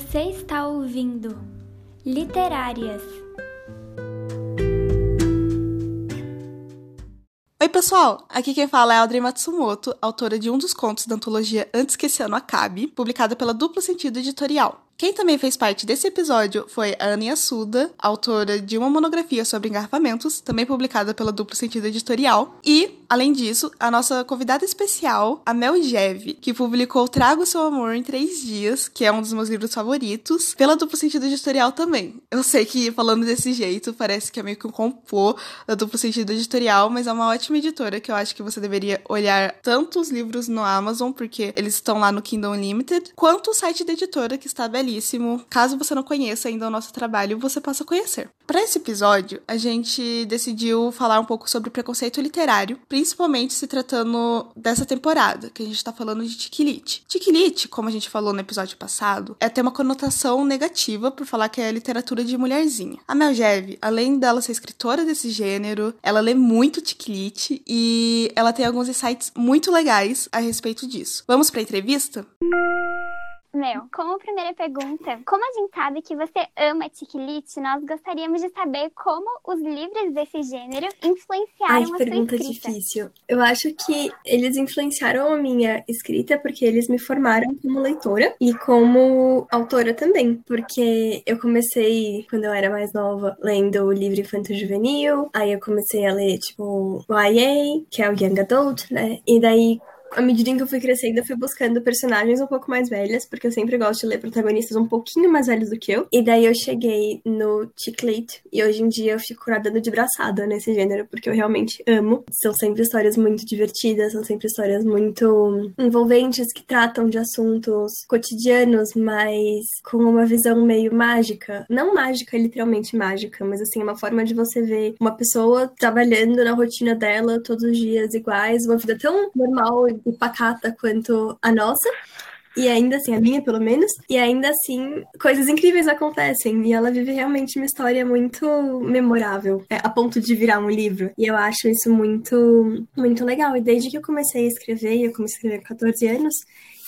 Você está ouvindo Literárias. Oi, pessoal! Aqui quem fala é Audrey Matsumoto, autora de um dos contos da antologia Antes que esse ano acabe, publicada pela Duplo Sentido Editorial. Quem também fez parte desse episódio foi a Aninha Suda, autora de uma monografia sobre engarrafamentos, também publicada pela Duplo Sentido Editorial. E, além disso, a nossa convidada especial, a Mel Jev, que publicou Trago Seu Amor em Três Dias, que é um dos meus livros favoritos, pela Duplo Sentido Editorial também. Eu sei que, falando desse jeito, parece que é meio que um complô da Duplo Sentido Editorial, mas é uma ótima editora que eu acho que você deveria olhar tanto os livros no Amazon, porque eles estão lá no Kindle Unlimited, quanto o site da editora, que está belíssimo. Caso você não conheça ainda o nosso trabalho, você possa conhecer. Para esse episódio, a gente decidiu falar um pouco sobre preconceito literário, principalmente se tratando dessa temporada, que a gente está falando de tiquilite. Tiquilite, como a gente falou no episódio passado, é ter uma conotação negativa por falar que é literatura de mulherzinha. A Mel Jeve, além dela ser escritora desse gênero, ela lê muito tiquilite e ela tem alguns insights muito legais a respeito disso. Vamos para a entrevista? Mel, como primeira pergunta, como a gente sabe que você ama Tiquilite, nós gostaríamos de saber como os livros desse gênero influenciaram Ai, a sua pergunta escrita. difícil. Eu acho que eles influenciaram a minha escrita porque eles me formaram como leitora e como autora também. Porque eu comecei, quando eu era mais nova, lendo o livro infanto juvenil, aí eu comecei a ler, tipo, o YA, que é o Young Adult, né? E daí à medida em que eu fui crescendo, eu fui buscando personagens um pouco mais velhas, porque eu sempre gosto de ler protagonistas um pouquinho mais velhos do que eu. E daí eu cheguei no Chiclete, e hoje em dia eu fico nadando de braçada nesse gênero, porque eu realmente amo. São sempre histórias muito divertidas, são sempre histórias muito envolventes, que tratam de assuntos cotidianos, mas com uma visão meio mágica. Não mágica, literalmente mágica, mas assim, uma forma de você ver uma pessoa trabalhando na rotina dela todos os dias iguais, uma vida tão normal pacata quanto a nossa. E ainda assim, a minha pelo menos, e ainda assim, coisas incríveis acontecem. E ela vive realmente uma história muito memorável, é, a ponto de virar um livro. E eu acho isso muito, muito legal. E desde que eu comecei a escrever, eu comecei a escrever com 14 anos,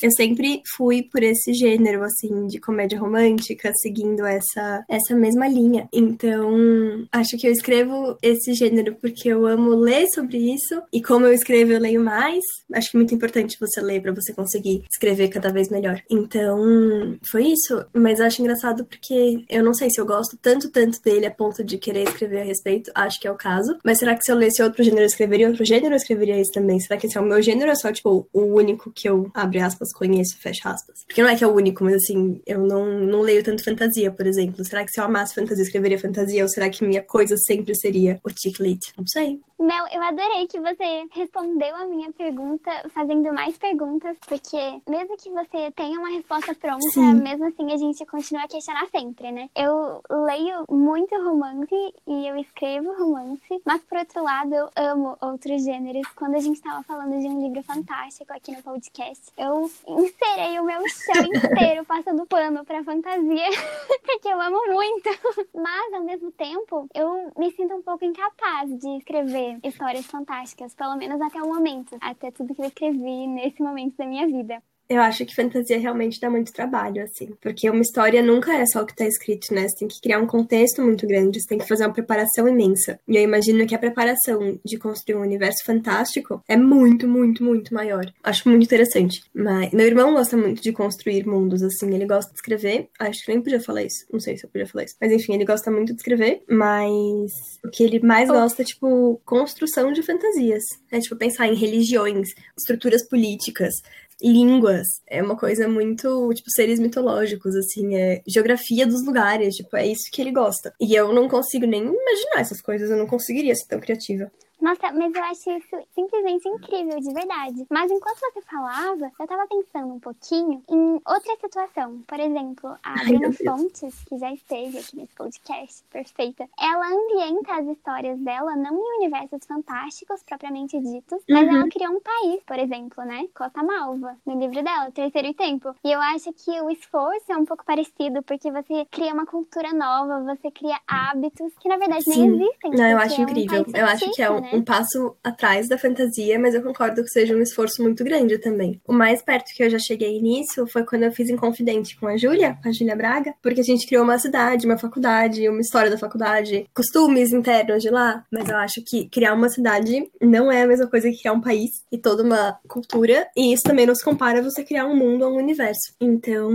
eu sempre fui por esse gênero, assim, de comédia romântica, seguindo essa, essa mesma linha. Então, acho que eu escrevo esse gênero porque eu amo ler sobre isso, e como eu escrevo, eu leio mais. Acho que é muito importante você ler para você conseguir escrever cada vez melhor. Então, foi isso. Mas acho engraçado porque eu não sei se eu gosto tanto, tanto dele a ponto de querer escrever a respeito. Acho que é o caso. Mas será que se eu lesse outro gênero, eu escreveria outro gênero? Eu escreveria esse também? Será que esse é o meu gênero ou é só, tipo, o único que eu, abre aspas, conheço, fecha aspas. Porque não é que é o único, mas assim, eu não, não leio tanto fantasia, por exemplo. Será que se eu amasse fantasia, eu escreveria fantasia? Ou será que minha coisa sempre seria o chiclete? Não sei. Mel, eu adorei que você respondeu a minha pergunta fazendo mais perguntas, porque mesmo que você tenha uma resposta pronta, Sim. mesmo assim a gente continua a questionar sempre, né? Eu leio muito romance e eu escrevo romance, mas por outro lado eu amo outros gêneros. Quando a gente estava falando de um livro fantástico aqui no podcast, eu inserei o meu chão inteiro passando pano pra fantasia, porque eu amo muito. Mas ao mesmo tempo, eu me sinto um pouco incapaz de escrever histórias fantásticas, pelo menos até o momento, até tudo que eu escrevi nesse momento da minha vida. Eu acho que fantasia realmente dá muito trabalho, assim. Porque uma história nunca é só o que tá escrito, né? Você tem que criar um contexto muito grande, você tem que fazer uma preparação imensa. E eu imagino que a preparação de construir um universo fantástico é muito, muito, muito maior. Acho muito interessante. Mas meu irmão gosta muito de construir mundos, assim. Ele gosta de escrever. Acho que nem podia falar isso. Não sei se eu podia falar isso. Mas enfim, ele gosta muito de escrever. Mas o que ele mais gosta é, tipo, construção de fantasias. É, tipo, pensar em religiões, estruturas políticas, línguas. É uma coisa muito, tipo, seres mitológicos, assim, é geografia dos lugares, tipo, é isso que ele gosta. E eu não consigo nem imaginar essas coisas, eu não conseguiria ser tão criativa. Nossa, mas eu acho isso simplesmente incrível, de verdade. Mas enquanto você falava, eu tava pensando um pouquinho em outra situação. Por exemplo, a Bruna. Fontes, que já esteve aqui nesse podcast, perfeita, ela ambienta as histórias dela não em universos fantásticos, propriamente ditos, mas Uhum. ela criou um país, por exemplo, né? Costa Malva, no livro dela, Terceiro e Tempo. E eu acho que o esforço é um pouco parecido, porque você cria uma cultura nova, você cria hábitos que na verdade nem Sim. existem. Não, eu acho é um incrível. país Eu acho que é um, fictício, né? Um passo atrás da fantasia, mas eu concordo que seja um esforço muito grande também. O mais perto que eu já cheguei nisso foi quando eu fiz em Confidente com a Júlia, com a Júlia Braga, porque a gente criou uma cidade, uma faculdade, uma história da faculdade, costumes internos de lá, mas eu acho que criar uma cidade não é a mesma coisa que criar um país e toda uma cultura, e isso também não se compara a você criar um mundo ou um universo. Então,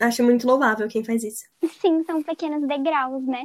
acho muito louvável quem faz isso. Sim, são pequenos degraus, né?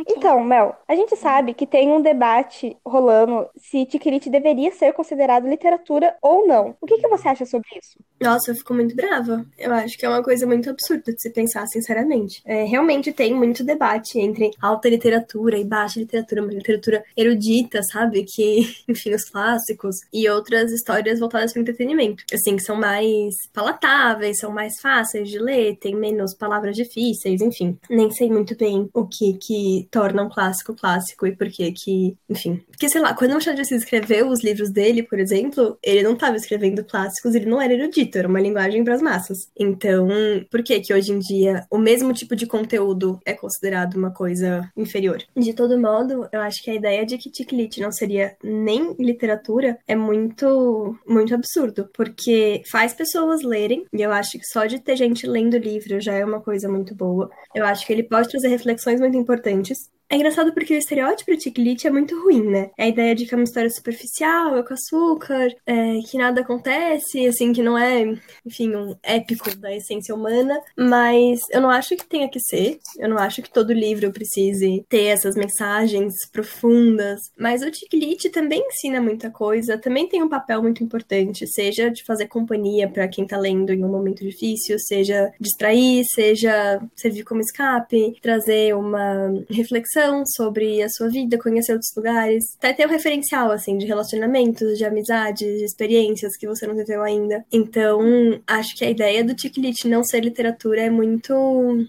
Okay. Então, Mel, a gente sabe que tem um debate rolando se Tikrit deveria ser considerado literatura ou não. O que, que você acha sobre isso? Nossa, eu fico muito brava. Eu acho que é uma coisa muito absurda de se pensar, sinceramente. É, realmente tem muito debate entre alta literatura e baixa literatura, uma literatura erudita, sabe? Que, enfim, os clássicos e outras histórias voltadas para entretenimento. Assim, que são mais palatáveis, são mais fáceis de ler, tem menos palavras difíceis, enfim. Nem sei muito bem o que que torna um clássico clássico e por que que, enfim. Porque, sei lá, quando o Machado de Assis escreveu os livros dele, por exemplo, ele não estava escrevendo clássicos, ele não era erudito, era uma linguagem para as massas. Então, por que que hoje em dia o mesmo tipo de conteúdo é considerado uma coisa inferior? De todo modo, eu acho que a ideia de que Tiklit não seria nem literatura é muito, muito absurdo, porque faz pessoas lerem, e eu acho que só de ter gente lendo livro já é uma coisa muito boa. Eu acho que ele pode trazer reflexões muito importantes é engraçado porque o estereótipo de Tiklit é muito ruim, né? É a ideia de que é uma história superficial, é com açúcar, é, que nada acontece, assim, que não é, enfim, um épico da essência humana. Mas eu não acho que tenha que ser. Eu não acho que todo livro precise ter essas mensagens profundas. Mas o Tiklit também ensina muita coisa, também tem um papel muito importante, seja de fazer companhia para quem tá lendo em um momento difícil, seja distrair, seja servir como escape, trazer uma reflexão sobre a sua vida, conhecer outros lugares, até ter um referencial, assim, de relacionamentos, de amizades, de experiências que você não viveu ainda. Então, acho que a ideia do Tiklit não ser literatura é muito,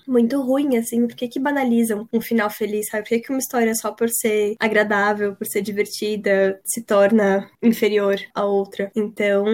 muito ruim, assim, porque que banalizam um final feliz, sabe? Por que, que uma história só por ser agradável, por ser divertida, se torna inferior à outra? Então,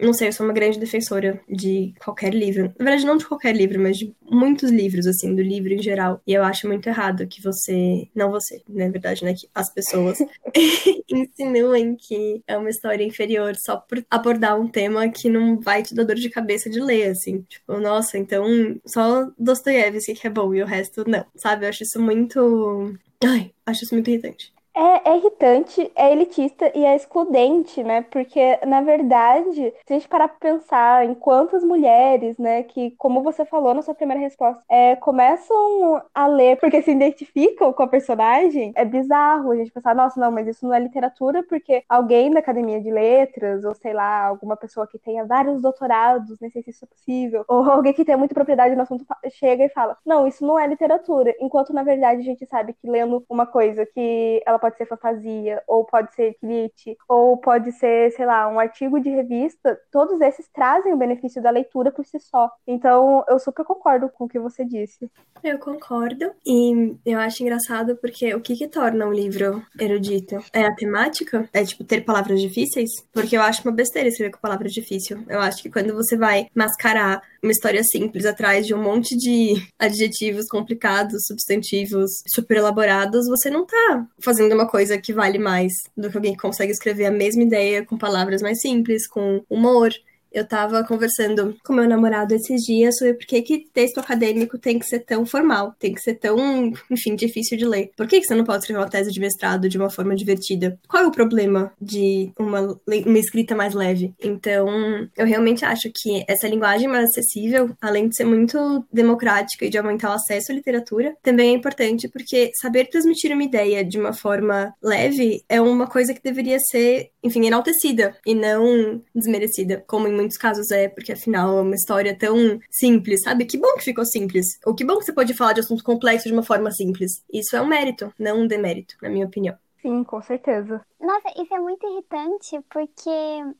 não sei, eu sou uma grande defensora de qualquer livro. Na verdade, não de qualquer livro, mas de muitos livros, assim, do livro em geral. E eu acho muito errado que você não você, na verdade, né? Que as pessoas insinuem que é uma história inferior só por abordar um tema que não vai te dar dor de cabeça de ler, assim. Tipo, nossa, então só Dostoiévski que é bom e o resto não, sabe? Eu acho isso muito. Ai, acho isso muito irritante. É, é, irritante, é elitista e é excludente, né? Porque, na verdade, se a gente parar pra pensar em quantas mulheres, né, que, como você falou na sua primeira resposta, é, começam a ler porque se identificam com a personagem, é bizarro a gente pensar, nossa, não, mas isso não é literatura porque alguém da academia de letras, ou sei lá, alguma pessoa que tenha vários doutorados, nem sei se isso é possível, ou alguém que tenha muita propriedade no assunto chega e fala, não, isso não é literatura. Enquanto, na verdade, a gente sabe que lendo uma coisa que ela pode pode ser fantasia, ou pode ser crit, ou pode ser, sei lá, um artigo de revista, todos esses trazem o benefício da leitura por si só. Então, eu super concordo com o que você disse. Eu concordo. E eu acho engraçado porque o que que torna um livro erudito? É a temática? É, tipo, ter palavras difíceis? Porque eu acho uma besteira escrever com palavras difíceis. Eu acho que quando você vai mascarar uma história simples atrás de um monte de adjetivos complicados, substantivos super elaborados, você não tá fazendo uma coisa que vale mais do que alguém que consegue escrever a mesma ideia com palavras mais simples, com humor. Eu tava conversando com meu namorado esses dias sobre por que, que texto acadêmico tem que ser tão formal, tem que ser tão, enfim, difícil de ler. Por que, que você não pode escrever uma tese de mestrado de uma forma divertida? Qual é o problema de uma, uma escrita mais leve? Então, eu realmente acho que essa linguagem mais acessível, além de ser muito democrática e de aumentar o acesso à literatura, também é importante porque saber transmitir uma ideia de uma forma leve é uma coisa que deveria ser, enfim, enaltecida e não desmerecida, como em muitos casos é, porque afinal é uma história tão simples, sabe? Que bom que ficou simples. Ou que bom que você pode falar de assuntos complexos de uma forma simples. Isso é um mérito, não um demérito, na minha opinião. Sim, com certeza. Nossa, isso é muito irritante porque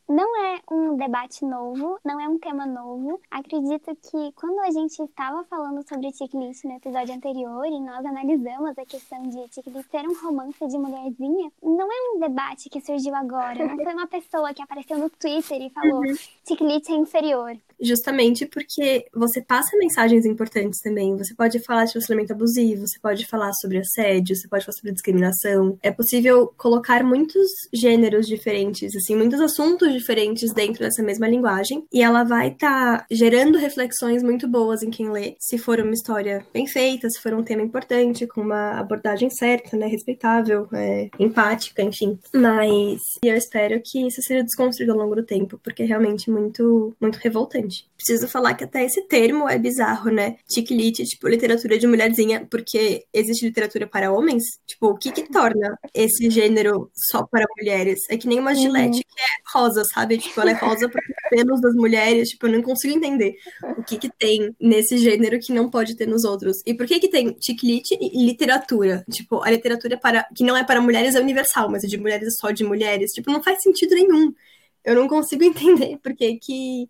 não é um debate novo, não é um tema novo. Acredito que quando a gente estava falando sobre checklist no episódio anterior e nós analisamos a questão de checklist ser um romance de mulherzinha, não é um debate que surgiu agora. Não foi uma pessoa que apareceu no Twitter e falou uhum. checklist é inferior justamente porque você passa mensagens importantes também. Você pode falar de relacionamento abusivo, você pode falar sobre assédio, você pode falar sobre discriminação. É possível colocar muito muitos gêneros diferentes, assim, muitos assuntos diferentes dentro dessa mesma linguagem. E ela vai estar tá gerando reflexões muito boas em quem lê, se for uma história bem feita, se for um tema importante, com uma abordagem certa, né, respeitável, é, empática, enfim. Mas eu espero que isso seja desconstruído ao longo do tempo, porque é realmente muito, muito revoltante. Preciso falar que até esse termo é bizarro, né? Chick tipo, literatura de mulherzinha, porque existe literatura para homens? Tipo, o que que torna esse gênero só para mulheres? É que nem uma gilete uhum. que é rosa, sabe? Tipo, ela é rosa porque pelos das mulheres, tipo, eu não consigo entender o que que tem nesse gênero que não pode ter nos outros. E por que que tem chick e literatura? Tipo, a literatura para que não é para mulheres é universal, mas é de mulheres só de mulheres. Tipo, não faz sentido nenhum. Eu não consigo entender por que que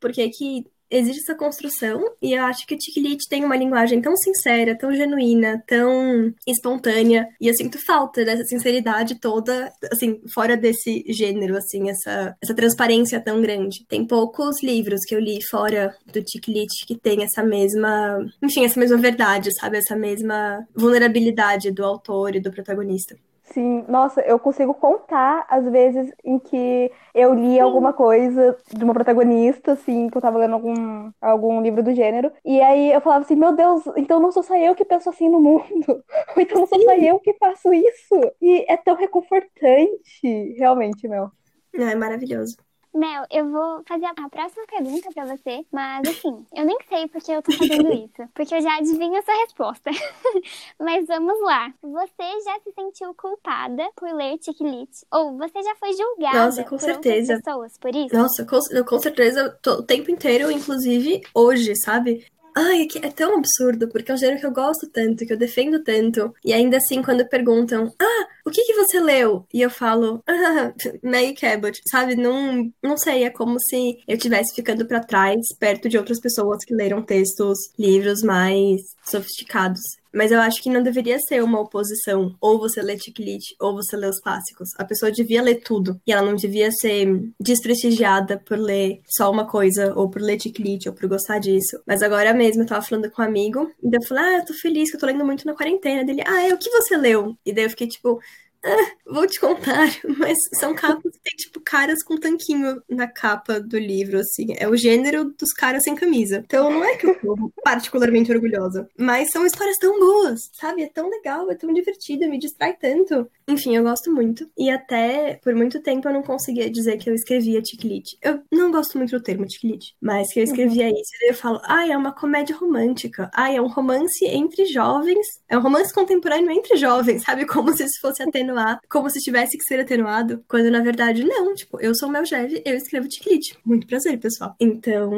por que que existe essa construção e eu acho que o Tikilit tem uma linguagem tão sincera, tão genuína, tão espontânea e eu sinto falta dessa sinceridade toda, assim, fora desse gênero, assim, essa, essa transparência tão grande. Tem poucos livros que eu li fora do Tikilit que tem essa mesma, enfim, essa mesma verdade, sabe? Essa mesma vulnerabilidade do autor e do protagonista. Sim, nossa, eu consigo contar as vezes em que eu li Sim. alguma coisa de uma protagonista, assim, que eu tava lendo algum, algum livro do gênero, e aí eu falava assim, meu Deus, então não sou só eu que penso assim no mundo, ou então não sou só eu que faço isso. E é tão reconfortante, realmente, meu. Não, é maravilhoso. Mel, eu vou fazer a próxima pergunta para você, mas assim, eu nem sei porque eu tô fazendo isso, porque eu já adivinho essa resposta. mas vamos lá. Você já se sentiu culpada por ler Ticklit? Ou você já foi julgada Nossa, com por certeza. pessoas por isso? Nossa, com, com certeza, tô, o tempo inteiro, inclusive hoje, sabe? Ai, é, é tão absurdo, porque é um gênero que eu gosto tanto, que eu defendo tanto. E ainda assim, quando perguntam, ah, o que que você leu? E eu falo, ah, Maggie Cabot, sabe? Não, não sei, é como se eu estivesse ficando para trás, perto de outras pessoas que leram textos, livros mais sofisticados. Mas eu acho que não deveria ser uma oposição. Ou você lê Tiklit, ou você lê os clássicos. A pessoa devia ler tudo. E ela não devia ser desprestigiada por ler só uma coisa, ou por ler Tiklit, ou por gostar disso. Mas agora mesmo eu tava falando com um amigo, e daí eu falei, ah, eu tô feliz que eu tô lendo muito na quarentena. Dele, ah, é o que você leu? E daí eu fiquei tipo, vou te contar, mas são capas que tem, tipo, caras com tanquinho na capa do livro, assim. É o gênero dos caras sem camisa. Então não é que eu tô particularmente orgulhosa. Mas são histórias tão boas, sabe? É tão legal, é tão divertido, me distrai tanto. Enfim, eu gosto muito. E até por muito tempo eu não conseguia dizer que eu escrevia ticlite. Eu não gosto muito do termo ticlite, mas que eu escrevia uhum. isso. E eu falo, ai, ah, é uma comédia romântica. Ai, ah, é um romance entre jovens. É um romance contemporâneo entre jovens, sabe? Como se isso fosse atenuar, como se tivesse que ser atenuado. Quando na verdade não. Tipo, eu sou chefe, eu escrevo ticlite. Muito prazer, pessoal. Então,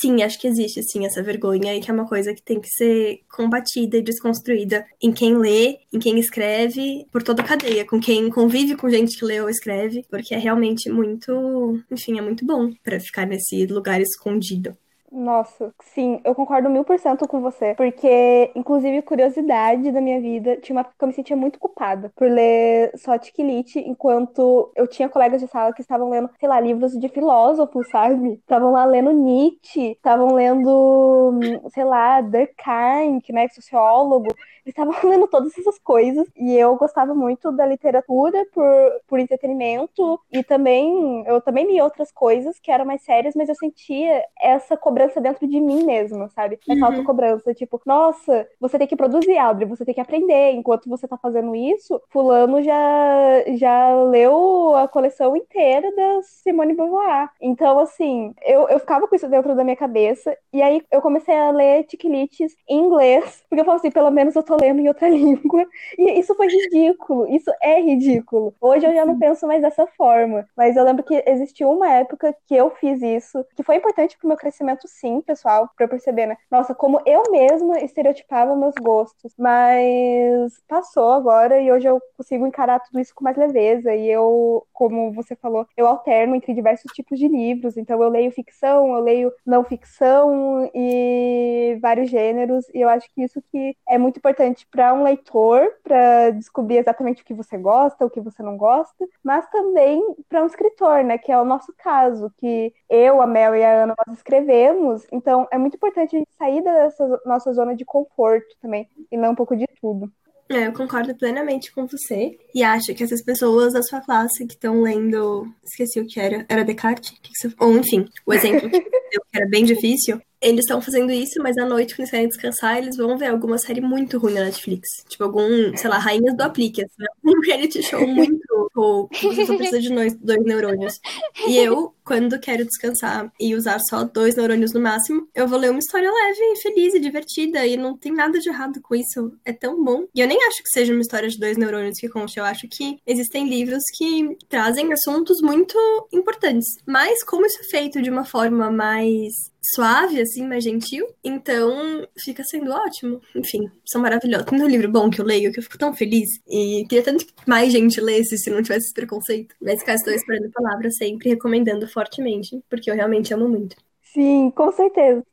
sim, acho que existe, sim, essa vergonha e que é uma coisa que tem que ser combatida e desconstruída em quem lê, em quem escreve, por todo o cadeia, com quem convive com gente que lê ou escreve, porque é realmente muito, enfim, é muito bom para ficar nesse lugar escondido. Nossa, sim, eu concordo mil por cento com você. Porque, inclusive, curiosidade da minha vida, tinha uma época que eu me sentia muito culpada por ler só Tiquilite, enquanto eu tinha colegas de sala que estavam lendo, sei lá, livros de filósofos, sabe? Estavam lá lendo Nietzsche, estavam lendo, sei lá, Durkheim, que né, é sociólogo. Eles estavam lendo todas essas coisas. E eu gostava muito da literatura por, por entretenimento. E também, eu também li outras coisas que eram mais sérias, mas eu sentia essa cobrança cobrança dentro de mim mesma, sabe? É uhum. autocobrança. Tipo, nossa, você tem que produzir, Audrey, você tem que aprender. Enquanto você tá fazendo isso, fulano já, já leu a coleção inteira da Simone Beauvoir. Então, assim, eu, eu ficava com isso dentro da minha cabeça. E aí eu comecei a ler tiquilites em inglês. Porque eu falo assim, pelo menos eu tô lendo em outra língua. E isso foi ridículo. Isso é ridículo. Hoje eu já não penso mais dessa forma. Mas eu lembro que existiu uma época que eu fiz isso, que foi importante pro meu crescimento sim, pessoal, pra eu perceber, né? Nossa, como eu mesma estereotipava meus gostos. Mas passou agora e hoje eu consigo encarar tudo isso com mais leveza. E eu, como você falou, eu alterno entre diversos tipos de livros. Então eu leio ficção, eu leio não ficção e vários gêneros. E eu acho que isso que é muito importante para um leitor, para descobrir exatamente o que você gosta, o que você não gosta, mas também para um escritor, né? Que é o nosso caso, que eu, a Mel e a Ana nós escrevemos então, é muito importante a gente sair dessa nossa zona de conforto também e não um pouco de tudo. É, eu concordo plenamente com você. E acho que essas pessoas da sua classe que estão lendo. Esqueci o que era. Era Descartes? Que que você... Ou, enfim, o exemplo que, que era bem difícil. Eles estão fazendo isso, mas à noite, quando eles querem descansar, eles vão ver alguma série muito ruim na Netflix. Tipo, algum, sei lá, Rainhas do Aplique. Assim, um reality show muito ou só precisa de dois neurônios. E eu, quando quero descansar e usar só dois neurônios no máximo, eu vou ler uma história leve, feliz e divertida. E não tem nada de errado com isso. É tão bom. E eu nem acho que seja uma história de dois neurônios que conte. Eu acho que existem livros que trazem assuntos muito importantes. Mas como isso é feito de uma forma mais suave, assim, mais gentil. Então, fica sendo ótimo. Enfim, são maravilhosos. Tem um livro bom que eu leio que eu fico tão feliz. E queria tanto que mais gente lesse se não tivesse esse preconceito. Mas cá estou esperando a palavra sempre, recomendando fortemente, porque eu realmente amo muito. Sim, com certeza.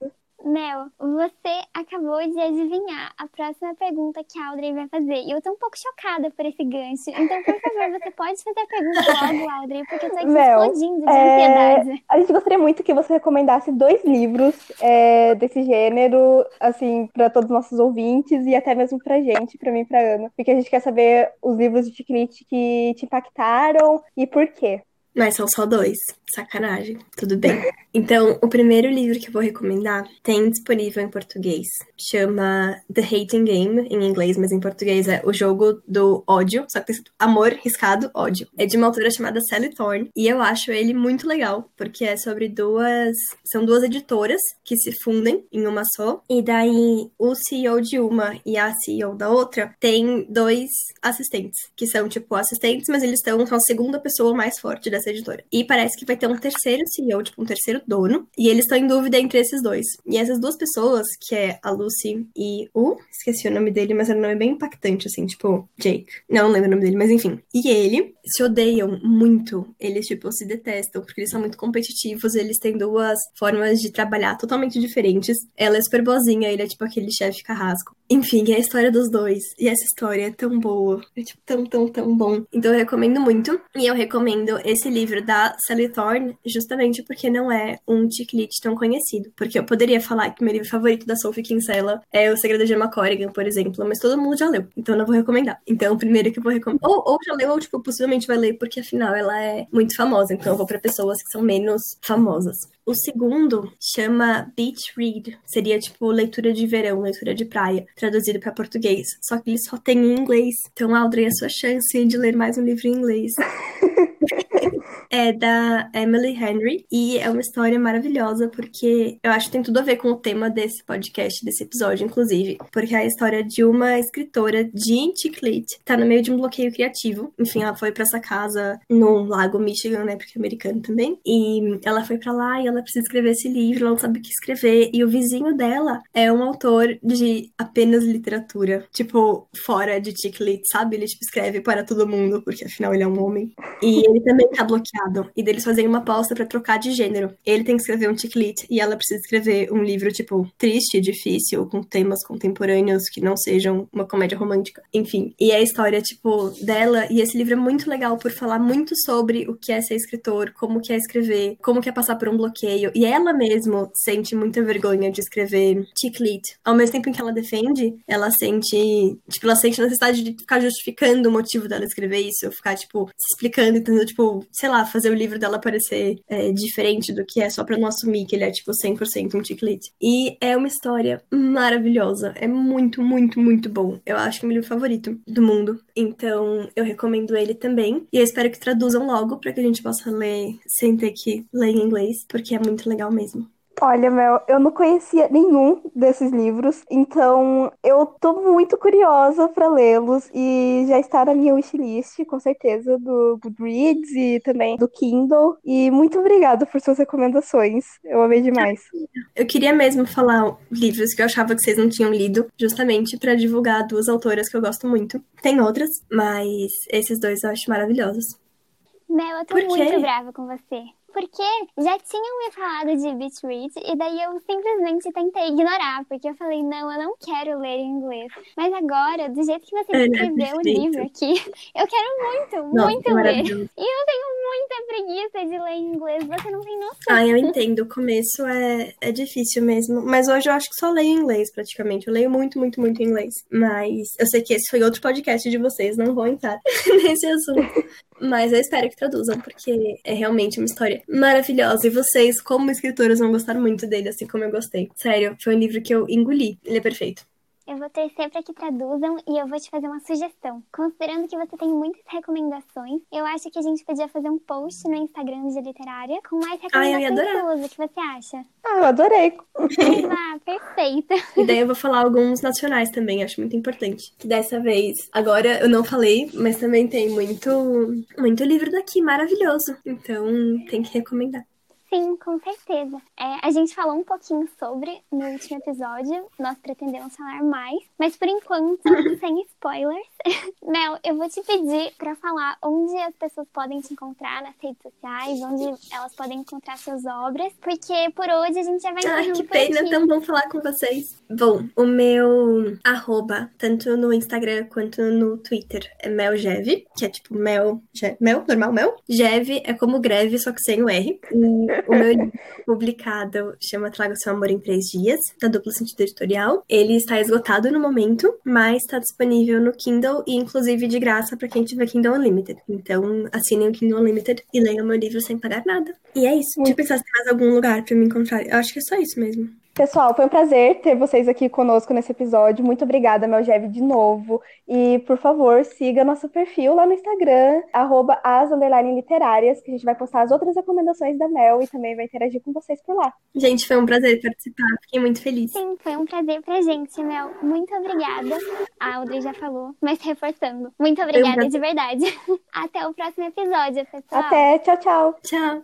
Mel, você acabou de adivinhar a próxima pergunta que a Audrey vai fazer. E eu tô um pouco chocada por esse gancho. Então, por favor, você pode fazer a pergunta logo, Audrey, porque eu tô aqui Mel, explodindo de é... ansiedade. A gente gostaria muito que você recomendasse dois livros é, desse gênero, assim, para todos os nossos ouvintes e até mesmo pra gente, pra mim e pra Ana. Porque a gente quer saber os livros de Chiclete que te impactaram e por quê. Mas são só dois. Sacanagem. Tudo bem. Então, o primeiro livro que eu vou recomendar tem disponível em português. Chama The Hating Game, em inglês, mas em português é O Jogo do Ódio. Só que tem escrito Amor, Riscado, Ódio. É de uma autora chamada Sally Thorne. E eu acho ele muito legal, porque é sobre duas. São duas editoras que se fundem em uma só. E daí, o CEO de uma e a CEO da outra tem dois assistentes, que são, tipo, assistentes, mas eles estão com a segunda pessoa mais forte dessa editora. E parece que vai ter um terceiro CEO, tipo, um terceiro dono, e eles estão em dúvida entre esses dois. E essas duas pessoas, que é a Lucy e o. Esqueci o nome dele, mas era um nome bem impactante, assim, tipo, Jake. Não, não lembro o nome dele, mas enfim. E ele se odeiam muito. Eles, tipo, se detestam, porque eles são muito competitivos, eles têm duas formas de trabalhar totalmente diferentes. Ela é super boazinha, ele é, tipo, aquele chefe carrasco. Enfim, é a história dos dois. E essa história é tão boa. É, tipo, tão, tão, tão bom. Então eu recomendo muito. E eu recomendo esse livro da Sally Thorne, justamente porque não é um chiclete tão conhecido. Porque eu poderia falar que meu livro favorito da Sophie Kinsella é O Segredo de Emma Corrigan, por exemplo, mas todo mundo já leu. Então não vou recomendar. Então o primeiro que eu vou recomendar. Ou, ou já leu, ou, tipo, possivelmente vai ler, porque afinal ela é muito famosa. Então eu vou para pessoas que são menos famosas. O segundo chama Beach Read. Seria tipo leitura de verão, leitura de praia, traduzido para português. Só que ele só tem em inglês. Então, Audrey, a sua chance de ler mais um livro em inglês. é da Emily Henry e é uma história maravilhosa porque eu acho que tem tudo a ver com o tema desse podcast, desse episódio, inclusive, porque é a história de uma escritora, Jean Chiclete, tá no meio de um bloqueio criativo. Enfim, ela foi para essa casa no Lago Michigan, né, porque é americano também, e ela foi para lá e ela precisa escrever esse livro, ela não sabe o que escrever, e o vizinho dela é um autor de apenas literatura, tipo, fora de Chiclete, sabe? Ele tipo escreve para todo mundo, porque afinal ele é um homem. E ele também tá bloqueado e deles fazem uma aposta para trocar de gênero. Ele tem que escrever um chiclete e ela precisa escrever um livro, tipo, triste, difícil, com temas contemporâneos que não sejam uma comédia romântica. Enfim. E é a história, tipo, dela. E esse livro é muito legal por falar muito sobre o que é ser escritor, como que é escrever, como que é passar por um bloqueio. E ela mesmo sente muita vergonha de escrever chiclete. Ao mesmo tempo em que ela defende, ela sente, tipo, ela sente necessidade de ficar justificando o motivo dela escrever isso, ficar, tipo, se explicando, entendeu? Tipo, sei lá, fazer o livro dela parecer é, diferente do que é, só pra não assumir que ele é, tipo, 100% um chiclete. E é uma história maravilhosa. É muito, muito, muito bom. Eu acho que é o meu livro favorito do mundo. Então, eu recomendo ele também. E eu espero que traduzam logo para que a gente possa ler sem ter que ler em inglês, porque é muito legal mesmo. Olha, Mel, eu não conhecia nenhum desses livros, então eu tô muito curiosa para lê-los e já está na minha wishlist, com certeza, do Goodreads e também do Kindle. E muito obrigada por suas recomendações. Eu amei demais. Eu queria mesmo falar livros que eu achava que vocês não tinham lido, justamente para divulgar duas autoras que eu gosto muito. Tem outras, mas esses dois eu acho maravilhosos. Mel, eu tô muito brava com você. Porque já tinham me falado de Beach Read e daí eu simplesmente tentei ignorar, porque eu falei, não, eu não quero ler em inglês. Mas agora, do jeito que você escreveu o livro aqui, eu quero muito, Nossa, muito ler. E eu preguiça de ler em inglês, você não tem noção. Ah, eu entendo. O começo é, é difícil mesmo. Mas hoje eu acho que só leio inglês, praticamente. Eu leio muito, muito, muito inglês. Mas eu sei que esse foi outro podcast de vocês, não vou entrar nesse assunto. Mas eu espero que traduzam, porque é realmente uma história maravilhosa. E vocês, como escritoras, vão gostar muito dele, assim como eu gostei. Sério, foi um livro que eu engoli. Ele é perfeito. Eu vou torcer para que traduzam e eu vou te fazer uma sugestão. Considerando que você tem muitas recomendações, eu acho que a gente podia fazer um post no Instagram de literária com mais ia recomendações suas. O que você acha? Ah, eu adorei. ah, perfeita. E daí eu vou falar alguns nacionais também, acho muito importante. Que dessa vez, agora eu não falei, mas também tem muito, muito livro daqui, maravilhoso. Então tem que recomendar. Sim, com certeza. É, a gente falou um pouquinho sobre no último episódio, nós pretendemos falar mais, mas por enquanto, sem spoilers. Mel, eu vou te pedir pra falar onde as pessoas podem te encontrar nas redes sociais, onde elas podem encontrar suas obras, porque por hoje a gente já vai Ai, encerrando que pena, aqui. tão bom falar com vocês. Bom, o meu arroba, tanto no Instagram quanto no Twitter, é melgev, que é tipo mel, mel, normal mel. Gev é como greve, só que sem o R. E o meu livro publicado chama Traga Seu Amor em Três Dias, da dupla sentido editorial. Ele está esgotado no momento, mas está disponível no Kindle e inclusive de graça para quem tiver Kindle Unlimited. Então assinem o Kindle Unlimited e leiam meu livro sem pagar nada. E é isso. Deixa eu pensar se tem mais algum lugar para me encontrar. Eu acho que é só isso mesmo. Pessoal, foi um prazer ter vocês aqui conosco nesse episódio. Muito obrigada, Melgeve, de novo. E, por favor, siga nosso perfil lá no Instagram, arroba as literárias, que a gente vai postar as outras recomendações da Mel e também vai interagir com vocês por lá. Gente, foi um prazer participar. Fiquei muito feliz. Sim, foi um prazer pra gente, Mel. Muito obrigada. A Audrey já falou, mas reforçando. Muito obrigada, prazer. de verdade. Até o próximo episódio, pessoal. Até, tchau, tchau. Tchau.